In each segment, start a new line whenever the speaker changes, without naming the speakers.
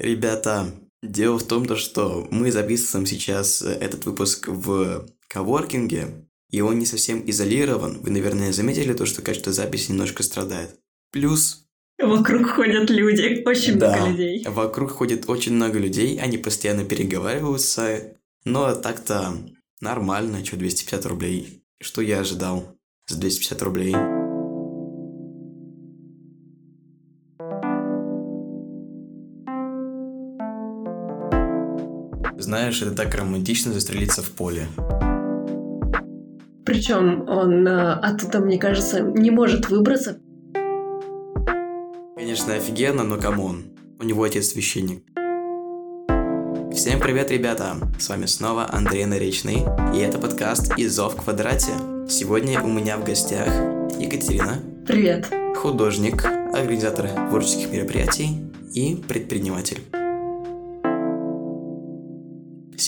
Ребята, дело в том, то, что мы записываем сейчас этот выпуск в коворкинге, и он не совсем изолирован. Вы, наверное, заметили то, что качество записи немножко страдает. Плюс...
Вокруг ходят люди, очень
да,
много людей.
вокруг ходит очень много людей, они постоянно переговариваются, но так-то нормально, что 250 рублей. Что я ожидал за 250 рублей? Знаешь, это так романтично застрелиться в поле.
Причем он э, оттуда, мне кажется, не может выбраться.
Конечно, офигенно, но come on. У него отец священник. Всем привет, ребята! С вами снова Андрей Наречный, и это подкаст «Изо в квадрате». Сегодня у меня в гостях Екатерина.
Привет.
Художник, организатор творческих мероприятий и предприниматель.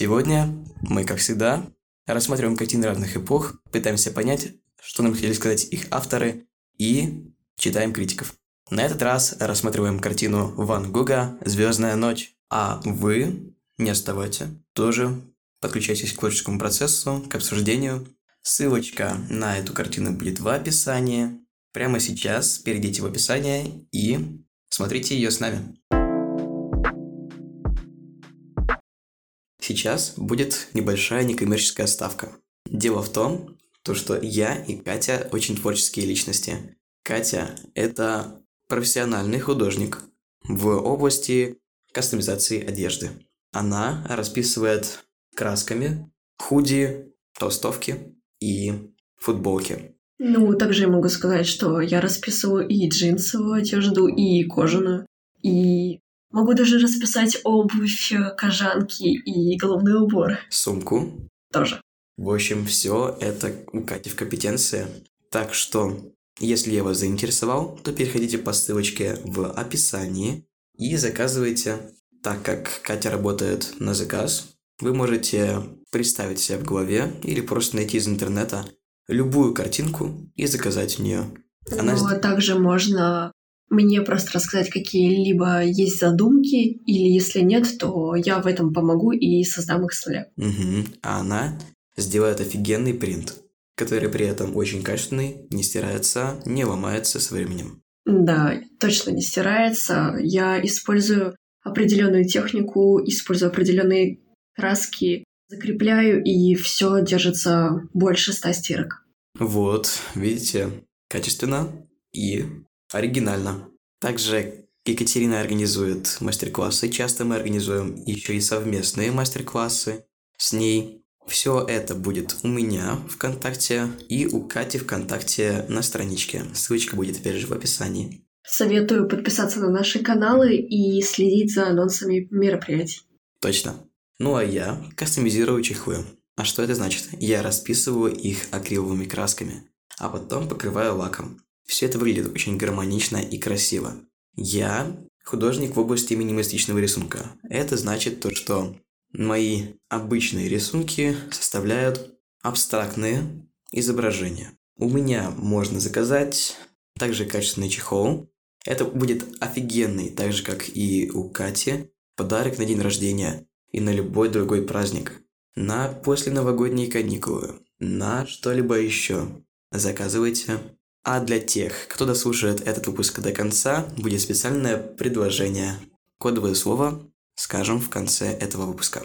Сегодня мы, как всегда, рассматриваем картины разных эпох, пытаемся понять, что нам хотели сказать их авторы, и читаем критиков. На этот раз рассматриваем картину Ван Гога «Звездная ночь». А вы не оставайте, тоже подключайтесь к творческому процессу, к обсуждению. Ссылочка на эту картину будет в описании. Прямо сейчас перейдите в описание и смотрите ее с нами. Сейчас будет небольшая некоммерческая ставка. Дело в том, то, что я и Катя очень творческие личности. Катя – это профессиональный художник в области кастомизации одежды. Она расписывает красками худи, толстовки и футболки.
Ну, также я могу сказать, что я расписываю и джинсовую одежду, и кожаную, и Могу даже расписать обувь, кожанки и головной убор.
Сумку.
Тоже.
В общем, все это у Кати в компетенции. Так что, если я вас заинтересовал, то переходите по ссылочке в описании и заказывайте. Так как Катя работает на заказ, вы можете представить себя в голове или просто найти из интернета любую картинку и заказать в нее.
Она... Ну, а также можно мне просто рассказать, какие-либо есть задумки, или если нет, то я в этом помогу и создам их с нуля.
Угу. А она сделает офигенный принт, который при этом очень качественный, не стирается, не ломается со временем.
Да, точно не стирается. Я использую определенную технику, использую определенные краски, закрепляю, и все держится больше ста стирок.
Вот, видите, качественно и оригинально. Также Екатерина организует мастер-классы, часто мы организуем еще и совместные мастер-классы с ней. Все это будет у меня ВКонтакте и у Кати ВКонтакте на страничке. Ссылочка будет опять же в описании.
Советую подписаться на наши каналы и следить за анонсами мероприятий.
Точно. Ну а я кастомизирую чехлы. А что это значит? Я расписываю их акриловыми красками, а потом покрываю лаком. Все это выглядит очень гармонично и красиво. Я художник в области минималистичного рисунка. Это значит то, что мои обычные рисунки составляют абстрактные изображения. У меня можно заказать также качественный чехол. Это будет офигенный, так же как и у Кати, подарок на день рождения и на любой другой праздник. На после новогодние каникулы, на что-либо еще. Заказывайте а для тех, кто дослушает этот выпуск до конца, будет специальное предложение. Кодовое слово скажем в конце этого выпуска.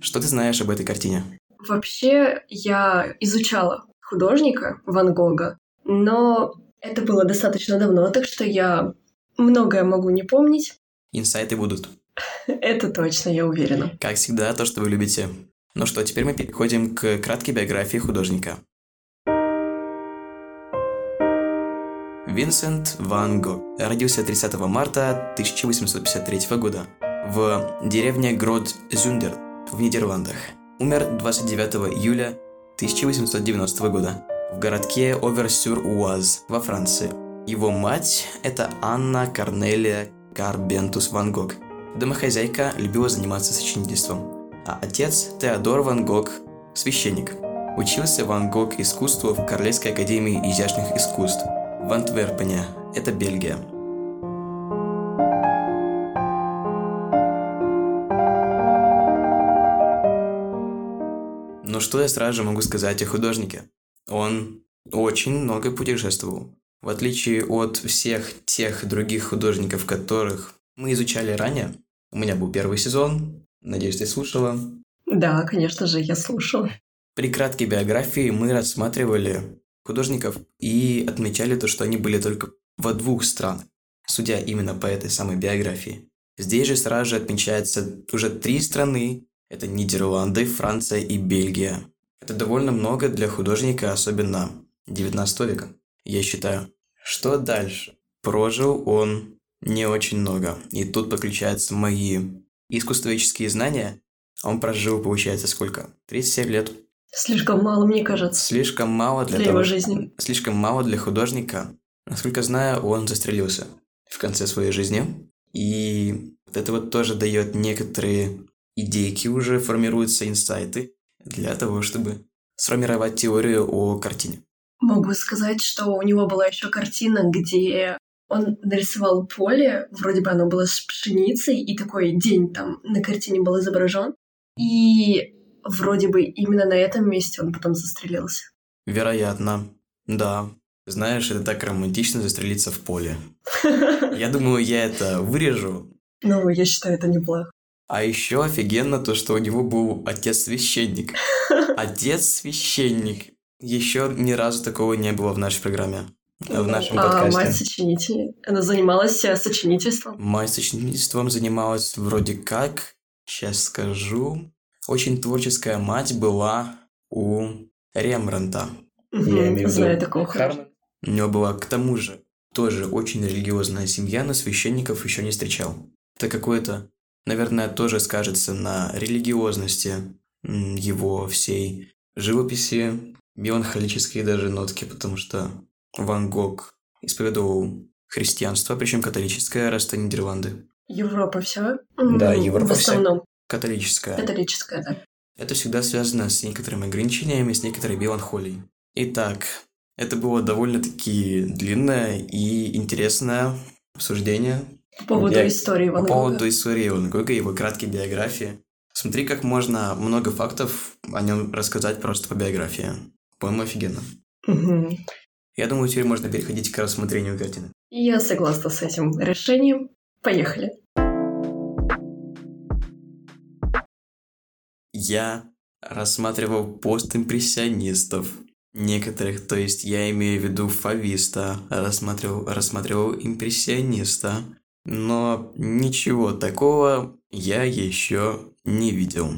Что ты знаешь об этой картине?
Вообще, я изучала художника Ван Гога, но это было достаточно давно, так что я многое могу не помнить.
Инсайты будут.
Это точно, я уверена.
Как всегда, то, что вы любите. Ну что, теперь мы переходим к краткой биографии художника. Винсент Ван Гог родился 30 марта 1853 года в деревне Грод-Зюндер в Нидерландах. Умер 29 июля 1890 года в городке Оверсюр-Уаз во Франции. Его мать – это Анна Корнелия Карбентус Ван Гог. Домохозяйка любила заниматься сочинительством, а отец – Теодор Ван Гог – священник. Учился Ван Гог искусству в Королевской академии изящных искусств – в Антверпене, это Бельгия. Но что я сразу же могу сказать о художнике? Он очень много путешествовал. В отличие от всех тех других художников, которых мы изучали ранее, у меня был первый сезон, надеюсь, ты слушала.
Да, конечно же, я слушала.
При краткой биографии мы рассматривали художников и отмечали то, что они были только во двух странах, судя именно по этой самой биографии. Здесь же сразу же отмечается уже три страны. Это Нидерланды, Франция и Бельгия. Это довольно много для художника, особенно 19 века, я считаю. Что дальше? Прожил он не очень много. И тут подключаются мои искусствоведческие знания. Он прожил, получается, сколько? 37 лет.
Слишком мало, мне кажется.
Слишком мало для,
для
того,
его жизни.
Слишком мало для художника. Насколько знаю, он застрелился в конце своей жизни. И это вот тоже дает некоторые идейки уже, формируются инсайты для того, чтобы сформировать теорию о картине.
Могу сказать, что у него была еще картина, где он нарисовал поле, вроде бы оно было с пшеницей, и такой день там на картине был изображен. И вроде бы именно на этом месте он потом застрелился.
Вероятно, да. Знаешь, это так романтично застрелиться в поле. Я думаю, я это вырежу.
Ну, я считаю, это неплохо.
А еще офигенно то, что у него был отец-священник. Отец-священник. Еще ни разу такого не было в нашей программе. В нашем
а
подкасте.
мать сочинитель? Она занималась э, сочинительством?
Мать сочинительством занималась вроде как, сейчас скажу, очень творческая мать была у Рембранта.
Угу,
Я имею в виду
знаю такого.
У него была, к тому же, тоже очень религиозная семья, но священников еще не встречал. Это какое-то, наверное, тоже скажется на религиозности его всей живописи, меланхолические даже нотки, потому что Ван Гог исповедовал христианство, причем католическое, раз это Нидерланды.
Европа вся?
Да, Европа
В
вся.
основном.
Католическое.
Католическая, да.
Это всегда связано с некоторыми ограничениями, с некоторой меланхолией. Итак, это было довольно-таки длинное и интересное обсуждение
По поводу
Я-
истории
по
Ван Гога.
поводу истории Ван Гога и его краткой биографии. Смотри, как можно много фактов о нем рассказать просто по биографии. По-моему, офигенно.
Мгм.
Я думаю, теперь можно переходить к рассмотрению картины.
Я согласна с этим решением. Поехали.
Я рассматривал постимпрессионистов некоторых, то есть я имею в виду фависта, рассматривал, рассматривал импрессиониста, но ничего такого я еще не видел.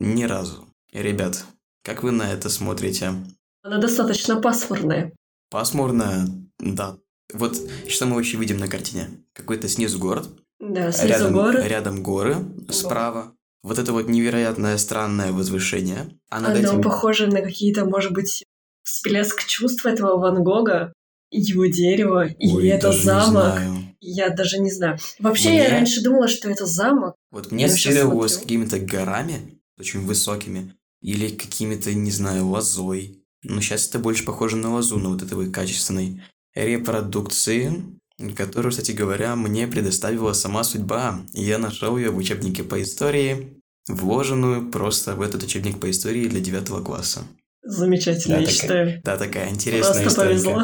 Ни разу. Ребят, как вы на это смотрите?
Она достаточно пасмурная.
Пасмурно, да. Вот что мы вообще видим на картине? Какой-то снизу город,
Да, снизу
рядом,
горы.
рядом горы, справа. Вот это вот невероятное странное возвышение. А над
Оно
этим...
похоже на какие-то, может быть, всплеск чувств этого Ван Гога, его дерево, и
Ой,
это замок. Я даже не знаю. Вообще,
Мне-
я раньше думала, что это замок.
Вот мне
щас
ассоциировалось с какими-то горами, очень высокими, или какими-то, не знаю, лозой. Но сейчас это больше похоже на лозу, на вот этой вот качественной репродукции, которую, кстати говоря, мне предоставила сама судьба. И Я нашел ее в учебнике по истории, вложенную просто в этот учебник по истории для девятого класса.
Замечательно,
Да,
я
такая-
считаю.
Да, такая интересная
Просто
история.
повезло.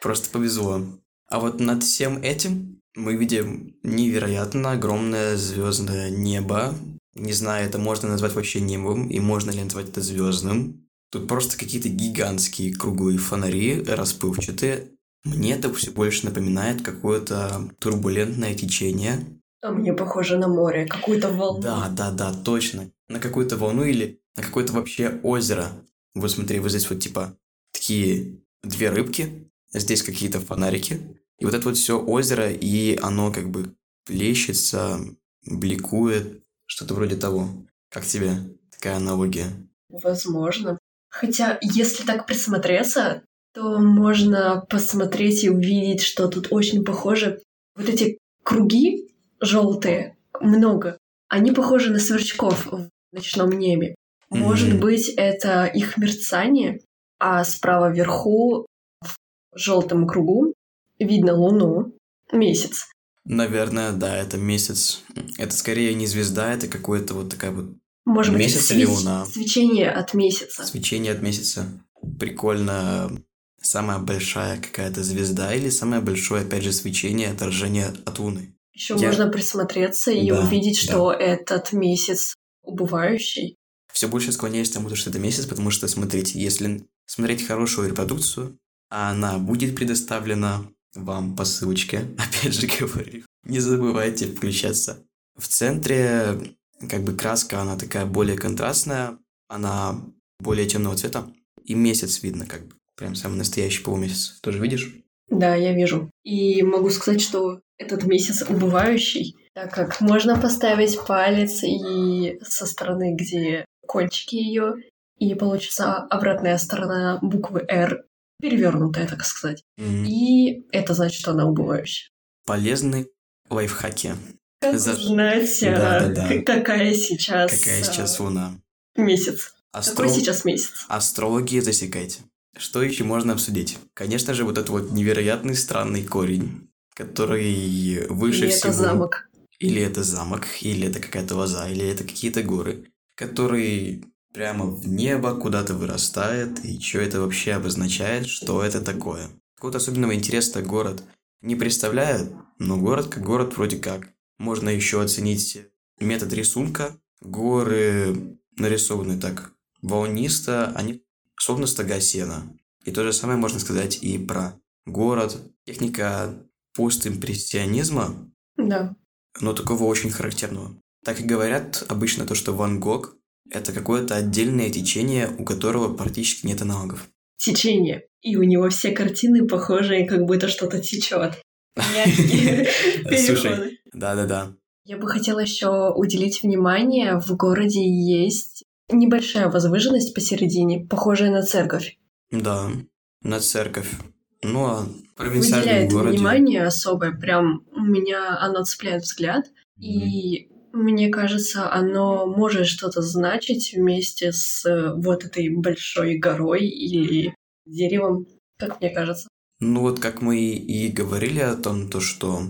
Просто повезло. А вот над всем этим мы видим невероятно огромное звездное небо. Не знаю, это можно назвать вообще небом, и можно ли назвать это звездным. Тут просто какие-то гигантские круглые фонари, расплывчатые. Мне это все больше напоминает какое-то турбулентное течение.
А мне похоже на море, какую-то волну.
Да, да, да, точно. На какую-то волну или на какое-то вообще озеро. Вот смотри, вот здесь вот типа такие две рыбки, здесь какие-то фонарики. И вот это вот все озеро, и оно как бы плещется, бликует, что-то вроде того. Как тебе такая аналогия?
Возможно. Хотя, если так присмотреться, то можно посмотреть и увидеть, что тут очень похоже. Вот эти круги желтые, много, они похожи на сверчков в ночном небе. Может
Мгм.
быть, это их мерцание, а справа вверху в желтом кругу видно луну, месяц.
Наверное, да, это месяц. Это скорее не звезда, это какое-то вот такая вот
Может быть,
Месяц или
свеч-
луна?
свечение от месяца.
Свечение от месяца. Прикольно. Самая большая какая-то звезда или самое большое, опять же, свечение, отражение от луны.
Еще
Я-
можно присмотреться и
Да,
увидеть,
да.
что этот месяц убывающий.
Все больше склоняюсь к тому, что это месяц, потому что, смотрите, если смотреть хорошую репродукцию, она будет предоставлена вам по ссылочке, опять же говорю, не забывайте включаться. В центре, как бы краска, она такая более контрастная, она более темного цвета, и месяц видно, как бы, прям самый настоящий полумесяц. Тоже видишь?
Да, я вижу. И могу сказать, что этот месяц убывающий, так как можно поставить палец и со стороны, где кончики ее, и получится обратная сторона буквы R, перевернутая, так сказать.
М,
И это значит, что она убывающая.
Полезные лайфхаки.
Как
За-
узнать, а,
Да-да-да.
какая сейчас,
Какая
а,
сейчас луна?
месяц?
Астро-
Какой сейчас месяц?
Астрологии засекайте. Что еще можно обсудить? Конечно же, вот этот вот невероятный странный корень, который выше
Или
всего.
это замок?
Или это замок, или это какая-то лоза, или это какие-то горы, который прямо в небо куда-то вырастает, и что это вообще обозначает, что это такое. Какого-то особенного интереса город не представляет, но город как город вроде как. Можно еще оценить метод рисунка. Горы нарисованы так волнисто, они словно стога сена. И то же самое можно сказать и про город. Техника постимпрессионизма
Да.
но такого очень характерного. Так и говорят обычно то, что Ван Гог – это какое-то отдельное течение, у которого практически нет аналогов.
Течение. И у него все картины похожие, как будто что-то течет.
Слушай, да-да-да.
Я бы хотела еще уделить внимание, в городе есть небольшая возвышенность посередине, похожая на церковь.
Да, на церковь. Ну, а в провинциальном
Выделяет
городе...
внимание особое, прям у меня оно цепляет взгляд. И мне кажется, оно может что-то значить вместе с э, вот этой большой горой или деревом, как мне кажется.
Ну вот как мы и говорили о том, то что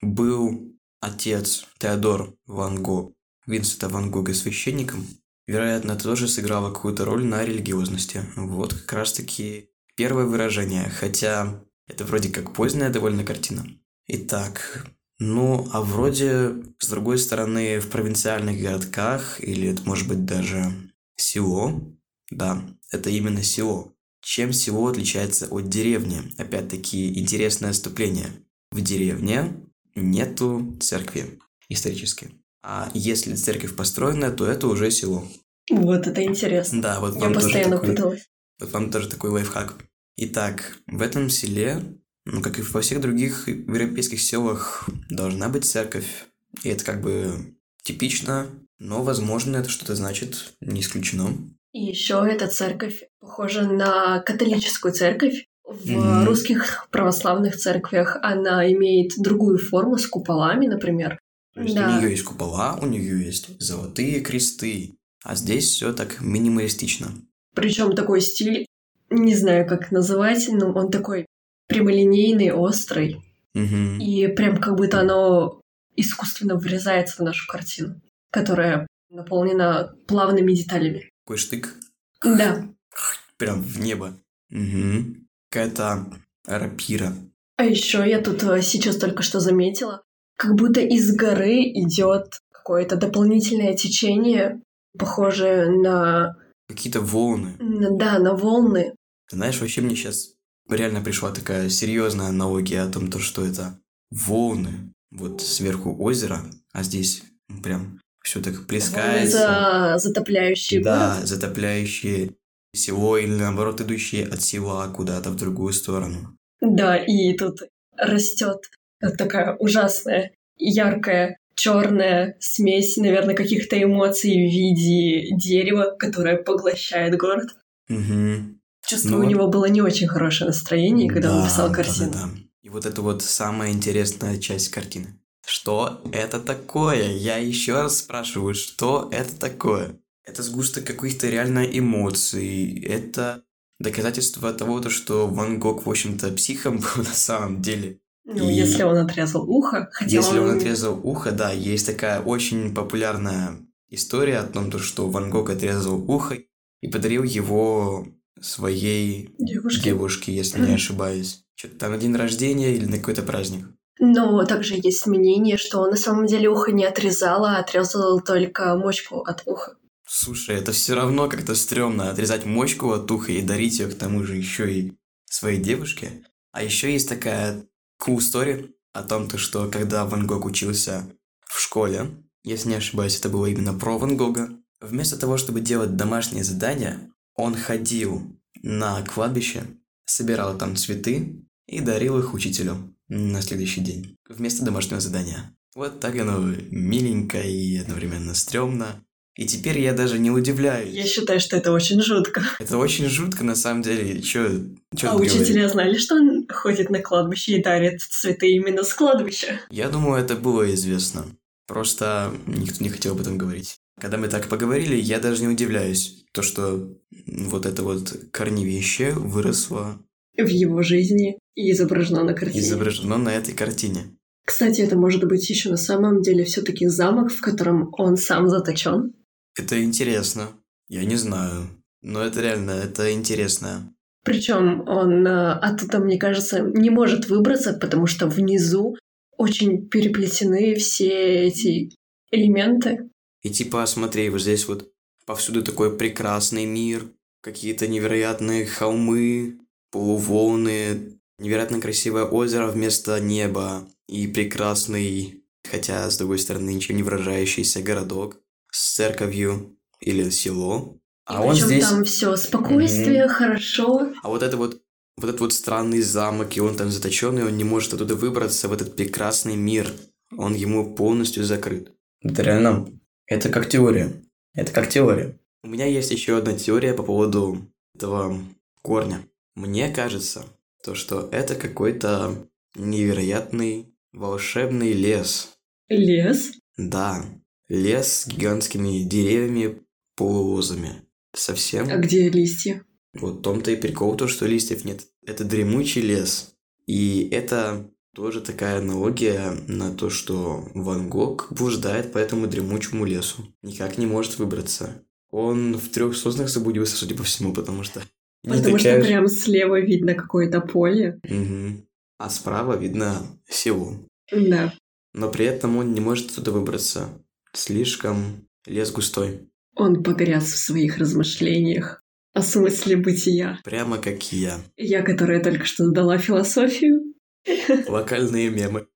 был отец Теодор Ван Гог, Винсента Ван Гога священником, вероятно, это тоже сыграло какую-то роль на религиозности. Вот как раз-таки первое выражение, хотя это вроде как поздняя довольно картина. Итак, ну, а вроде, с другой стороны, в провинциальных городках, или это может быть даже село, да, это именно село. Чем село отличается от деревни? Опять-таки, интересное отступление. В деревне нету церкви исторически. А если церковь построена, то это уже село.
Вот это интересно.
Да, вот
Я постоянно
такой,
путалась.
вот вам тоже такой лайфхак. Итак, в этом селе, ну, как и во всех других европейских селах, должна быть церковь. И это как бы типично, но, возможно, это что-то значит, не исключено.
И еще эта церковь похожа на католическую церковь. В
Мгм.
русских православных церквях она имеет другую форму с куполами, например.
То есть
Да.
у нее есть купола, у нее есть золотые кресты, а здесь все так минималистично.
Причем такой стиль, не знаю, как называть, но он такой прямолинейный, острый.
Мгм.
И прям как будто оно искусственно врезается в нашу картину, которая наполнена плавными деталями.
Такой штык
Да.
прям в небо. Мгм. Какая-то рапира.
А еще я тут э, сейчас только что заметила, как будто из горы идет какое-то дополнительное течение, похожее на,
Какие-то волны.
да, на волны.
Ты знаешь, вообще мне сейчас реально пришла такая серьезная аналогия о том, то, что это волны. Вот сверху озеро, а здесь прям все так плескается.
за- затопляющие
Да,
город.
затопляющие село или наоборот идущие от села куда-то в другую сторону.
Да, и тут растет такая ужасная, яркая, черная смесь, наверное, каких-то эмоций в виде дерева, которое поглощает город.
Мгм.
Чувствую,
Ну
у него было не очень хорошее настроение, когда он
Да,
писал
да,
картину.
да, да. И вот это вот самая интересная часть картины. Что это такое? Я еще раз спрашиваю, что это такое? Это сгусток каких-то реально эмоций. Это доказательство того, то, что Ван Гог, в общем-то, психом был на самом деле.
Ну,
И-
если он отрезал ухо, хотя
Если он
он...
отрезал ухо, да, есть такая очень популярная история о том, то, что Ван Гог отрезал ухо и подарил его своей
Девушки.
девушке, если не ошибаюсь. Что-то там на день рождения или на какой-то праздник.
Но также есть мнение, что он на самом деле ухо не отрезал, а отрезал только мочку от уха.
Слушай, это все равно как-то стрёмно отрезать мочку от уха и дарить ее к тому же еще и своей девушке. А еще есть такая cool story о том, то, что когда Ван Гог учился в школе, если не ошибаюсь, это было именно про Ван Гога, вместо того, чтобы делать домашние задания, он ходил на кладбище, собирал там цветы и дарил их учителю на следующий день вместо домашнего задания. Вот так оно миленько и одновременно стрёмно. И теперь я даже не удивляюсь.
Я считаю, что это очень жутко.
Это очень жутко, на самом деле. Чё, чё
а учителя знали, что он ходит на кладбище и дарит цветы именно с кладбища?
Я думаю, это было известно. Просто никто не хотел об этом говорить. Когда мы так поговорили, я даже не удивляюсь. То, что вот это вот корневище выросло,
В его жизни и изображено на картине.
изображено на этой картине.
Кстати, это может быть еще на самом деле все-таки замок, в котором он сам заточен.
Это интересно. Я не знаю. Но это реально, это интересно.
Причем он э, оттуда, мне кажется, не может выбраться, потому что внизу очень переплетены все эти элементы.
И типа, смотри, вот здесь вот повсюду такой прекрасный мир, какие-то невероятные холмы, полуволны, невероятно красивое озеро вместо неба и прекрасный, хотя, с другой стороны, ничем не выражающийся городок с церковью или село. А
И
он
причем
здесь...
там все спокойствие, хорошо.
А вот это вот вот этот вот странный замок, и он там заточенный, он не может оттуда выбраться в этот прекрасный мир. Он ему полностью закрыт. Это реально... Это как теория. Это как теория. У меня есть еще одна теория по поводу этого корня. Мне кажется, то, что это какой-то невероятный волшебный лес.
Лес.
Да, лес с гигантскими деревьями, полулозами. Совсем
А где листья?
вот в том-то и прикол, то, что листьев нет. Это дремучий лес. И это тоже такая аналогия на то, что Ван Гог блуждает по этому дремучему лесу. Никак не может выбраться. Он в трех соснах заблудился, судя по всему, потому что...
Потому что
такая же-
прям слева видно какое-то поле.
Мгм. А справа видно село.
Да.
Но при этом он не может оттуда выбраться. Слишком лес густой.
Он погряз в своих размышлениях о смысле бытия.
Прямо как я.
Я, которая только что сдала философию.
Локальные мемы.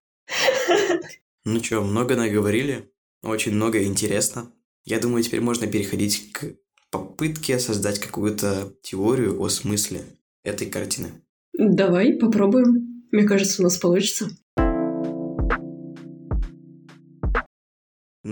Ну чё, много наговорили, очень много интересно. Я думаю, теперь можно переходить к попытке создать какую-то теорию о смысле этой картины.
Давай попробуем. Мне кажется, у нас получится.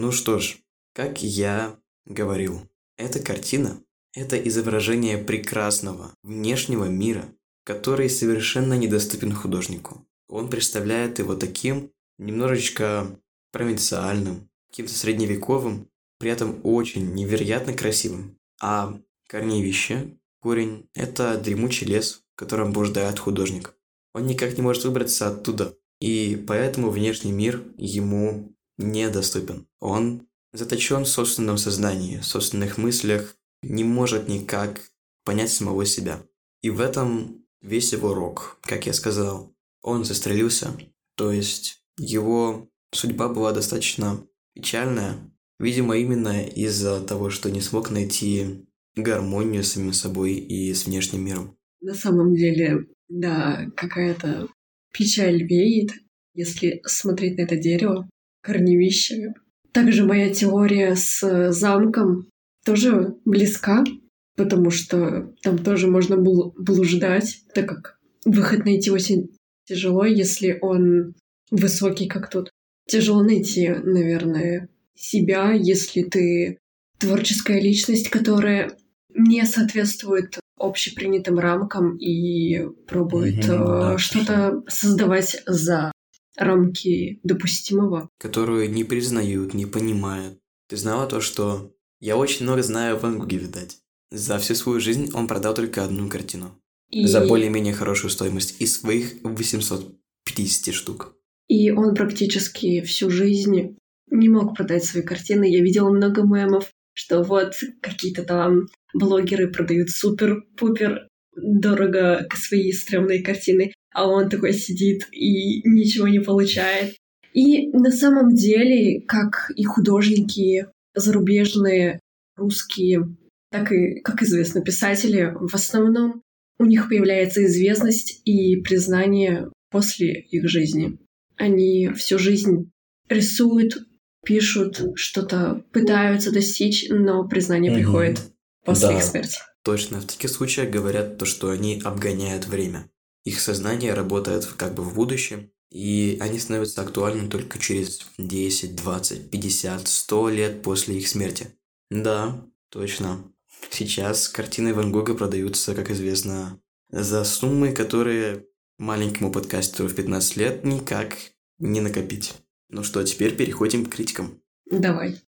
Ну что ж, как я говорил, эта картина – это изображение прекрасного внешнего мира, который совершенно недоступен художнику. Он представляет его таким немножечко провинциальным, каким-то средневековым, при этом очень невероятно красивым. А корневище, корень – это дремучий лес, в котором блуждает художник. Он никак не может выбраться оттуда, и поэтому внешний мир ему недоступен. Он заточен в собственном сознании, в собственных мыслях, не может никак понять самого себя. И в этом весь его рок, как я сказал. Он застрелился, то есть его судьба была достаточно печальная, видимо, именно из-за того, что не смог найти гармонию с самим собой и с внешним миром.
На самом деле, да, какая-то печаль веет, если смотреть на это дерево, корневище. Также моя теория с замком тоже близка, потому что там тоже можно блуждать, так как выход найти очень тяжело, если он высокий, как тут. Тяжело найти, наверное, себя, если ты творческая личность, которая не соответствует общепринятым рамкам и пробует э,
да,
что-то создавать за рамки допустимого.
Которую не признают, не понимают. Ты знала то, что я очень много знаю о Ван Гоге, видать. За всю свою жизнь он продал только одну картину.
И,
За более-менее хорошую стоимость из своих 850 штук.
и он практически всю жизнь не мог продать свои картины. Я видела много мемов, что вот какие-то там блогеры продают супер-пупер дорого свои стрёмные картины, а он такой сидит и ничего не получает. И на самом деле, как и художники зарубежные, русские, так и, как известно, писатели, в основном у них появляется известность и признание после их жизни. Они всю жизнь рисуют, пишут, что-то пытаются достичь, но признание угу. приходит после да, их смерти.
Точно, в таких случаях говорят то, что они обгоняют время. Их сознание работает как бы в будущем, и они становятся актуальны только через 10, 20, 50, 100 лет после их смерти. Да, точно. Сейчас картины Ван Гога продаются, как известно, за суммы, которые маленькому подкастеру в 15 лет никак не накопить. Ну что, теперь переходим к критикам.
Давай.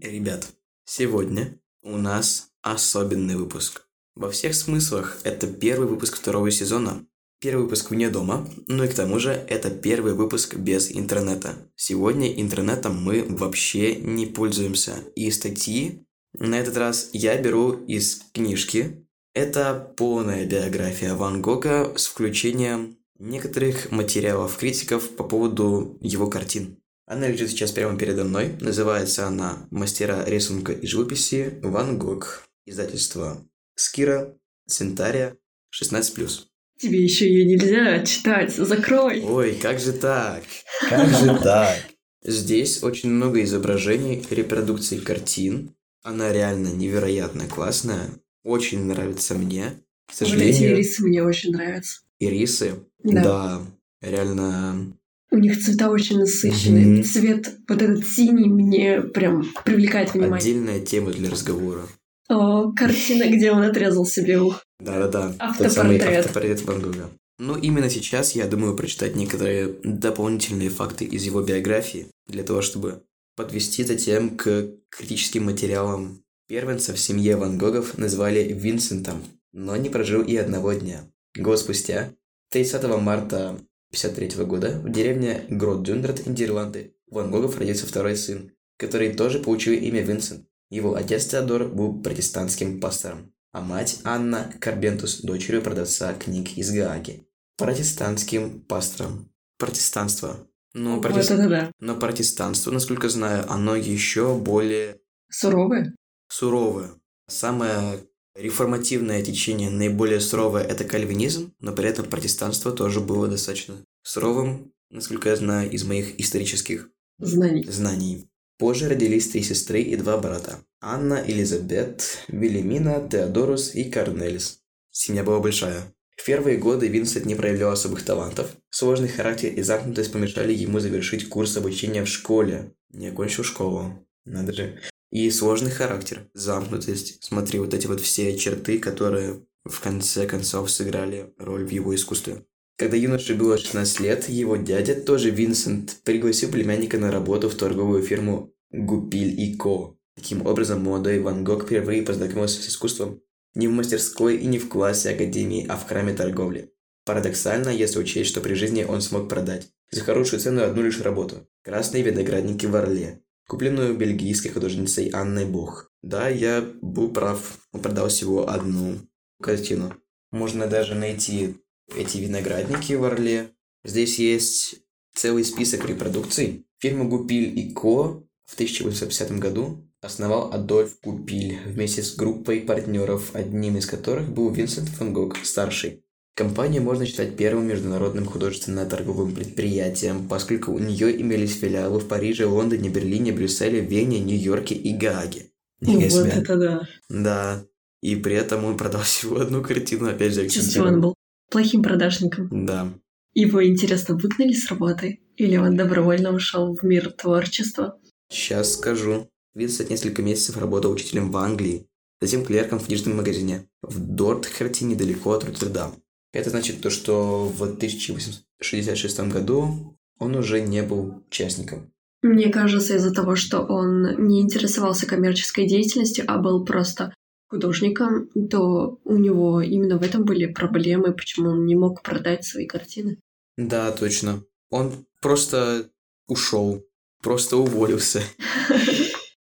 Ребят, сегодня у нас особенный выпуск. Во всех смыслах это первый выпуск второго сезона. Первый выпуск вне дома, ну и к тому же это первый выпуск без интернета. Сегодня интернетом мы вообще не пользуемся. И статьи на этот раз я беру из книжки. Это полная биография Ван Гога с включением некоторых материалов критиков по поводу его картин. Она лежит сейчас прямо передо мной. Называется она «Мастера рисунка и живописи Ван Гог». Издательство Скира, Центария, 16+.
Тебе еще ее нельзя читать, закрой.
Ой, как же так? Как же так? Здесь очень много изображений, репродукций картин. Она реально невероятно классная. Очень нравится мне.
К сожалению... Вот эти ирисы мне очень нравятся.
Ирисы? Да. да реально...
У них цвета очень насыщенные. Mm-hmm. Цвет вот этот синий мне прям привлекает внимание.
Отдельная тема для разговора.
О, картина, где он отрезал себе ух.
Да-да-да.
Автопортрет.
автопортрет Ван Гога. Ну, именно сейчас я думаю прочитать некоторые дополнительные факты из его биографии, для того, чтобы подвести затем к критическим материалам. Первенца в семье Ван Гогов назвали Винсентом, но не прожил и одного дня. Год спустя, 30 марта 1953 года, в деревне Грот-Дюндрат, Нидерланды, Ван Гогов родился второй сын, который тоже получил имя Винсент. Его отец Теодор был протестантским пастором, а мать Анна Карбентус – дочерью продавца книг из Гааги. Протестантским пастором. Протестанство. Но,
вот протест... это да.
Но протестанство, насколько знаю, оно еще более...
Суровое?
Суровое. Самое реформативное течение, наиболее суровое – это кальвинизм, но при этом протестанство тоже было достаточно суровым, насколько я знаю, из моих исторических
знаний.
знаний. Позже родились три сестры и два брата – Анна, Элизабет, Велимина, Теодорус и Корнелис. Семья была большая. В первые годы Винсент не проявлял особых талантов. Сложный характер и замкнутость помешали ему завершить курс обучения в школе. Не окончил школу. Надо же. И сложный характер, замкнутость. Смотри, вот эти вот все черты, которые в конце концов сыграли роль в его искусстве. Когда юноше было 16 лет, его дядя, тоже Винсент, пригласил племянника на работу в торговую фирму Гупиль и Ко. Таким образом, молодой Ван Гог впервые познакомился с искусством не в мастерской и не в классе академии, а в храме торговли. Парадоксально, если учесть, что при жизни он смог продать за хорошую цену одну лишь работу – «Красные виноградники в Орле», купленную бельгийской художницей Анной Бог. Да, я был прав, он продал всего одну картину. Можно даже найти эти виноградники в Орле. Здесь есть целый список репродукций. Фирма Гупиль и Ко в 1850 году основал Адольф Гупиль вместе с группой партнеров, одним из которых был Винсент Фан Гог, старший. Компанию можно считать первым международным художественно-торговым предприятием, поскольку у нее имелись филиалы в Париже, Лондоне, Берлине, Брюсселе, Вене, Нью-Йорке и Гааге.
Ну, вот это да.
Да. И при этом он продал всего одну картину, опять же,
Чувствую, он был плохим продажником.
Да.
Его, интересно, выгнали с работы? Или он добровольно ушел в мир творчества?
Сейчас скажу. Винсент несколько месяцев работал учителем в Англии, затем клерком в книжном магазине в Дортхерте недалеко от Роттердама. Это значит то, что в 1866 году он уже не был участником.
Мне кажется, из-за того, что он не интересовался коммерческой деятельностью, а был просто художником, то у него именно в этом были проблемы, почему он не мог продать свои картины.
Да, точно. Он просто ушел, просто уволился.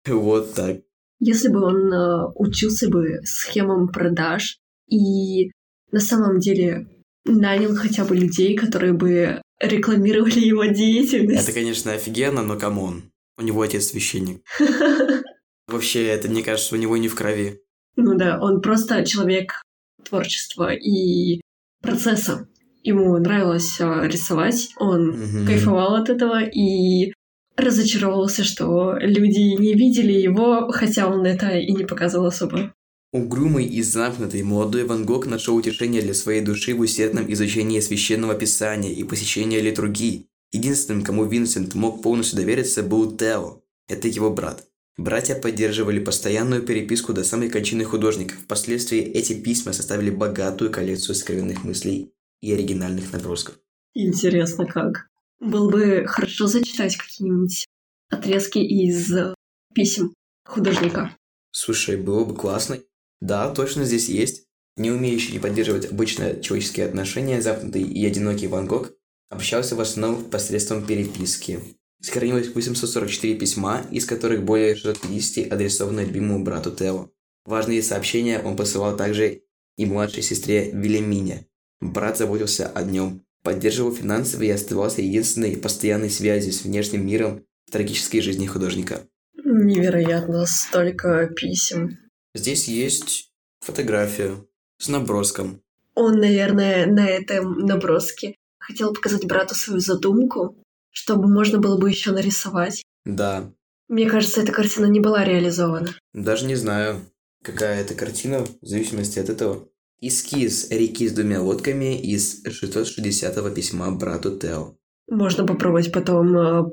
Вот так.
Если бы он э, учился бы схемам продаж и на самом деле нанял хотя бы людей, которые бы рекламировали его деятельность.
Это, конечно, офигенно, но come on. У него отец священник. Вообще, это, мне кажется, у него не в крови.
Ну да, он просто человек творчества и процесса. Ему нравилось э, рисовать, он
Мгм.
кайфовал от этого и разочаровался, что люди не видели его, хотя он это и не показывал особо.
Угрюмый и замкнутый молодой Ван Гог нашел утешение для своей души в усердном изучении священного писания и посещении литургии. Единственным, кому Винсент мог полностью довериться, был Тео. Это его брат. Братья поддерживали постоянную переписку до самой кончины художника. Впоследствии эти письма составили богатую коллекцию сокровенных мыслей и оригинальных набросков.
Интересно как. Было бы хорошо зачитать какие-нибудь отрезки из э, писем художника.
Слушай, было бы классно. Да, точно здесь есть. Не умеющий поддерживать обычные человеческие отношения, запнутый и одинокий Ван Гог общался в основном посредством переписки. Сохранилось 844 письма, из которых более 650 адресованы любимому брату Тео. Важные сообщения он посылал также и младшей сестре Велимине. Брат заботился о нем, поддерживал финансово и оставался единственной постоянной связью с внешним миром в трагической жизни художника.
Невероятно, столько писем.
Здесь есть фотография с наброском.
Он, наверное, на этом наброске хотел показать брату свою задумку, чтобы можно было бы еще нарисовать.
Да,
Мне кажется, эта картина не была реализована.
даже не знаю, какая это картина, в зависимости от этого. Эскиз реки с двумя лодками из 660-го письма брату Тео.
Можно попробовать потом э,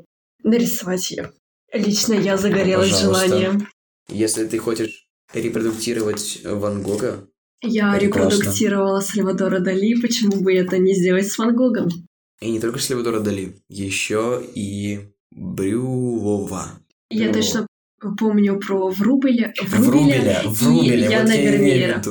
нарисовать ее. Лично я загорелась
Пожалуйста.
желанием.
Если ты хочешь репродуктировать Ван Гога,
Я репродуктировала Сальвадора Дали, почему бы это не сделать с Ван Гогом?
И не только Сальвадора Дали, еще и Брюлова.
Я
О.
точно помню про Врубеля,
Врубеля, Врубеля,
и
вот
Яна
я имею в
Вермеера.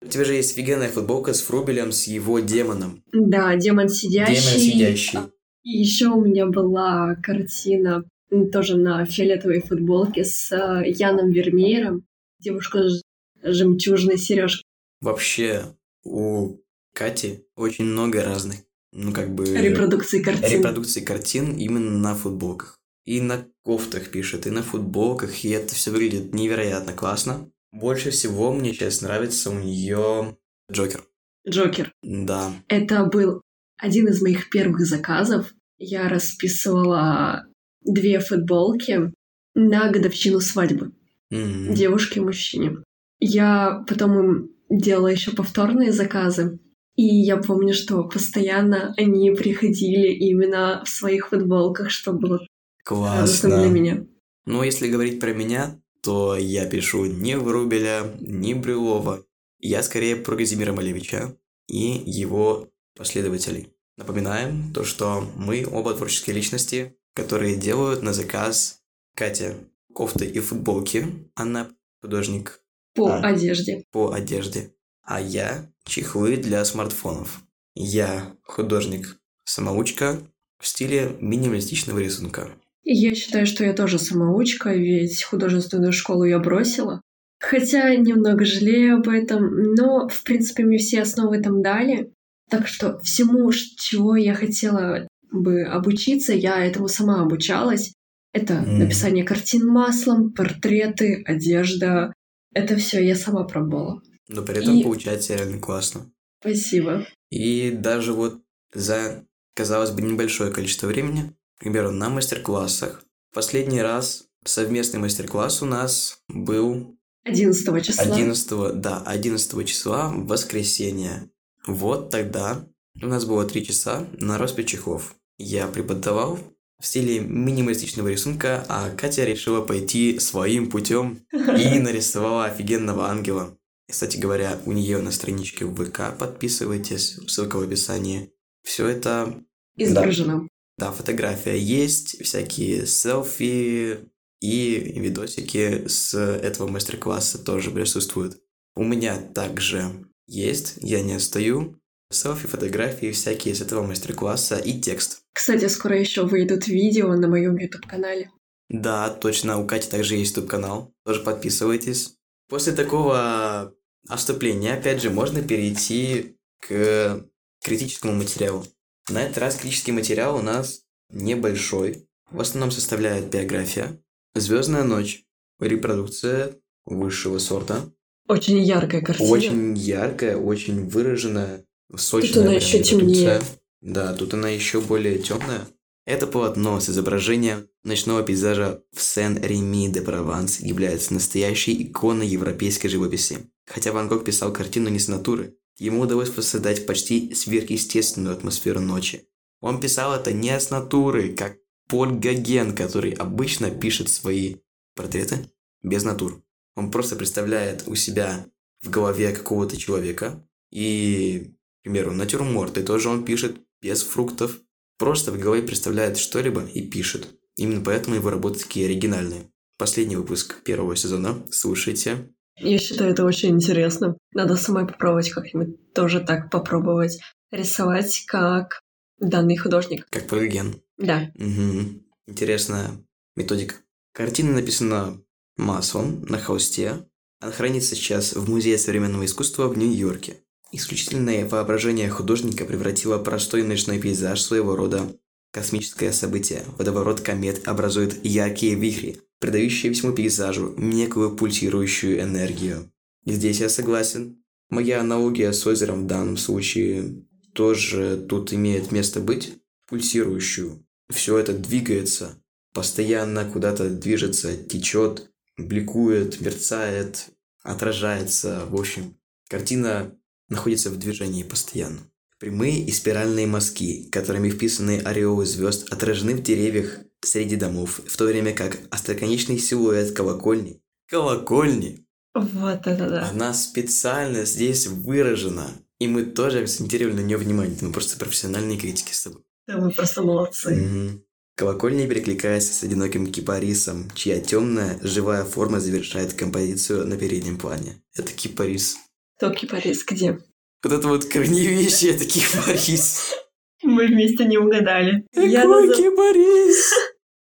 У тебя же есть офигенная футболка с Врубелем, с его демоном.
Да, демон сидящий.
Демон сидящий.
И еще у меня была картина тоже на фиолетовой футболке с э, Яном Вермеером. Девушка с жемчужной сережкой.
Вообще, у Кати очень много разных, ну, как бы...
Репродукции картин.
репродукций картин именно на футболках. И на кофтах пишет, и на футболках, и это все выглядит невероятно классно. Больше всего мне сейчас нравится у нее Джокер.
Джокер.
Да.
Это был один из моих первых заказов. Я расписывала две футболки на годовщину свадьбы.
М.
девушке и мужчине. Я потом им делала еще повторные заказы. И я помню, что постоянно они приходили именно в своих футболках, что было радостно для
Классно.
меня.
Но если говорить про меня, то я пишу не Врубеля, не Брюлова. Я скорее про Казимира Малевича и его последователей. Напоминаем то, что мы оба творческие личности, которые делают на заказ Катя кофты и футболки, она художник
По
А.
одежде.
по одежде, а я чехлы для смартфонов. Я художник-самоучка в стиле минималистичного рисунка.
Я считаю, что я тоже самоучка, ведь художественную школу я бросила. Хотя немного жалею об этом, но, в принципе, мне все основы там дали. Так что всему, чего я хотела бы обучиться, я этому сама обучалась. Это
М.
написание картин маслом, портреты, одежда. Это все я сама пробовала.
Но при этом
И-
получается реально классно.
Спасибо.
И даже вот за, казалось бы, небольшое количество времени, к примеру, на мастер-классах, последний раз совместный мастер-класс у нас был
11 числа.
11, да, 11 числа, воскресенье. Вот тогда у нас было 3 часа на распи чехлов. Я преподавал в стиле минималистичного рисунка, а Катя решила пойти своим путем и нарисовала офигенного ангела. Кстати говоря, у нее на страничке в ВК подписывайтесь, ссылка в описании. Все это,
Изображена.
да, фотография есть, всякие селфи и видосики с этого мастер-класса тоже присутствуют. У меня также есть, я не отстаю. селфи, фотографии всякие с этого мастер-класса и текст.
Кстати, скоро еще выйдут видео на моем YouTube-канале.
Да, точно, у Кати также есть YouTube-канал, тоже подписывайтесь. После такого отступления, опять же, можно перейти к критическому материалу. На этот раз критический материал у нас небольшой. В основном составляет биография, Звездная ночь, репродукция высшего сорта.
Очень яркая картина.
Очень яркая, очень выраженная, сочная.
Тут она еще темнее.
Да, тут она еще более темная. Это полотно с изображением ночного пейзажа в Сен-Реми-де-Прованс является настоящей иконой европейской живописи. Хотя Ван Гог писал картину не с натуры, ему удалось воссоздать почти сверхъестественную атмосферу ночи. Он писал это не с натуры, как Поль Гоген, который обычно пишет свои портреты без натур. Он просто представляет у себя в голове какого-то человека и, к примеру, натюрморты тоже он пишет без фруктов. Просто в голове представляет что-либо и пишет. Именно поэтому его работы такие оригинальные. Последний выпуск первого сезона. Слушайте.
Я считаю это очень интересно. Надо самой попробовать как-нибудь тоже так попробовать рисовать, как данный художник.
Как Полиген.
Да.
Угу. Интересная методика. Картина написана маслом на холсте. Она хранится сейчас в Музее современного искусства в Нью-Йорке. Исключительное воображение художника превратило простой ночной пейзаж своего рода космическое событие. Водоворот комет образует яркие вихри, придающие всему пейзажу некую пульсирующую энергию. И здесь я согласен. Моя аналогия с озером в данном случае тоже тут имеет место быть. Пульсирующую. Все это двигается, постоянно куда-то движется, течет, бликует, мерцает, отражается. В общем, картина находится в движении постоянно. Прямые и спиральные мазки, которыми вписаны ореолы звезд, отражены в деревьях среди домов, в то время как остроконечный силуэт колокольни, колокольни,
Вот это да.
она специально здесь выражена. И мы тоже акцентировали на нее внимание. Мы просто профессиональные критики с тобой.
Да вы просто молодцы.
Мгм. Колокольня перекликается с одиноким кипарисом, чья темная, живая форма завершает композицию на переднем плане. Это кипарис.
Кто кипарис где?
Вот это вот корневище, это кипарис.
Мы вместе не угадали. Я,
Какой
назов-
кипарис?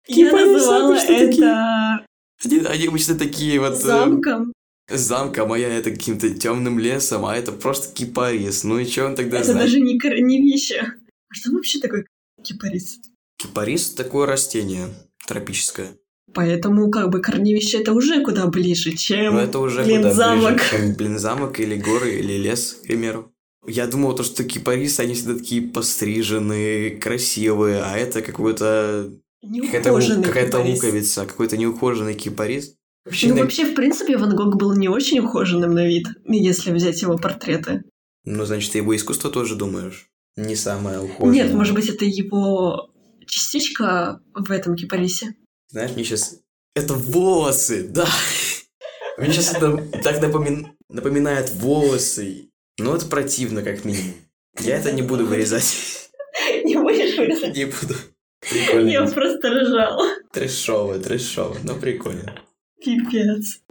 я называла
обычно такие.
это
Они, они обычно такие вот... э,
замком.
замка моя это каким-то темным лесом, а это просто кипарис. Ну и что он тогда
Это
знает?
даже не корневище. А что вообще такое кипарис?
Кипарис такое растение тропическое.
Поэтому как бы корневище это уже куда ближе, чем
Но это уже
блин,
куда
замок.
ближе, чем, блин, замок или горы, или лес, к примеру. Я думал, то, что кипарисы, они всегда такие постриженные, красивые, а это какой-то... Какая-то, какая-то луковица, какой-то неухоженный кипарис. Вообще,
Ну,
на-
вообще, в принципе, Ван Гог был не очень ухоженным на вид, если взять его портреты.
ну, значит, ты его искусство тоже думаешь? Не самое ухоженное.
Нет, может быть, это его частичка в этом кипарисе.
Знаешь, мне сейчас... Это волосы, да! Мне сейчас это так напомин- напоминает волосы. Ну, это противно, как минимум. Я это не буду вырезать.
Не будешь вырезать?
Не буду.
Я
Прикольно.
просто ржала.
Трэшово, трэшово, но прикольно.
Пипец.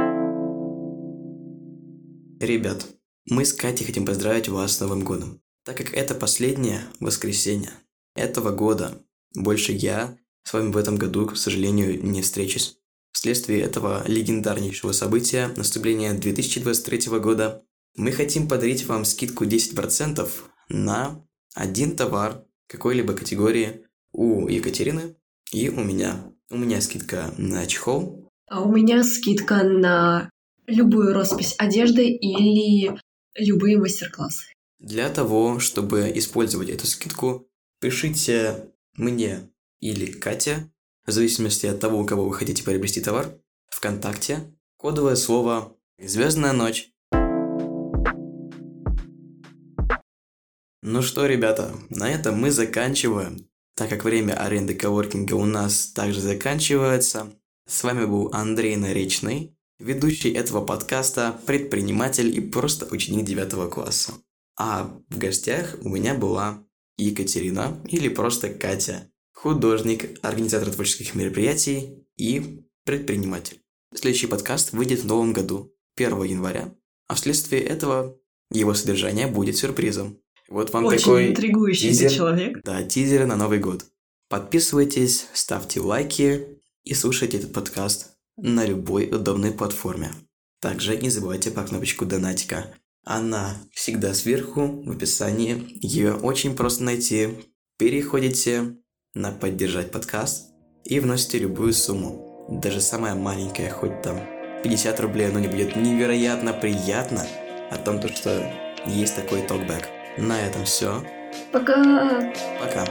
Ребят, мы с Катей хотим поздравить вас с Новым годом. Так как это последнее воскресенье этого года, больше я с вами в этом году, к сожалению, не встречусь. Вследствие этого легендарнейшего события, наступления 2023 года, мы хотим подарить вам скидку 10% на один товар какой-либо категории у Екатерины и у меня. У меня скидка на чехол,
А у меня скидка на любую роспись одежды или любые мастер-классы.
Для того, чтобы использовать эту скидку, пишите мне или Кате, в зависимости от того, у кого вы хотите приобрести товар, ВКонтакте, кодовое слово «Звездная ночь». Ну что, ребята, на этом мы заканчиваем, так как время аренды коворкинга у нас также заканчивается. С вами был Андрей Наречный, ведущий этого подкаста, предприниматель и просто ученик 9 класса. А в гостях у меня была Екатерина или просто Катя, художник, организатор творческих мероприятий и предприниматель. Следующий подкаст выйдет в новом году, 1 января, а вследствие этого его содержание будет сюрпризом. Вот вам
Очень
такой
интригующий
тизер.
человек.
Да, тизер на Новый год. Подписывайтесь, ставьте лайки и слушайте этот подкаст на любой удобной платформе. Также не забывайте про кнопочку донатика. Она всегда сверху в описании. Ее очень просто найти. Переходите на поддержать подкаст и вносите любую сумму. Даже самая маленькая, хоть там 50 рублей, оно не будет невероятно приятно о том, то, что есть такой токбэк. На этом все.
Пока!
Пока.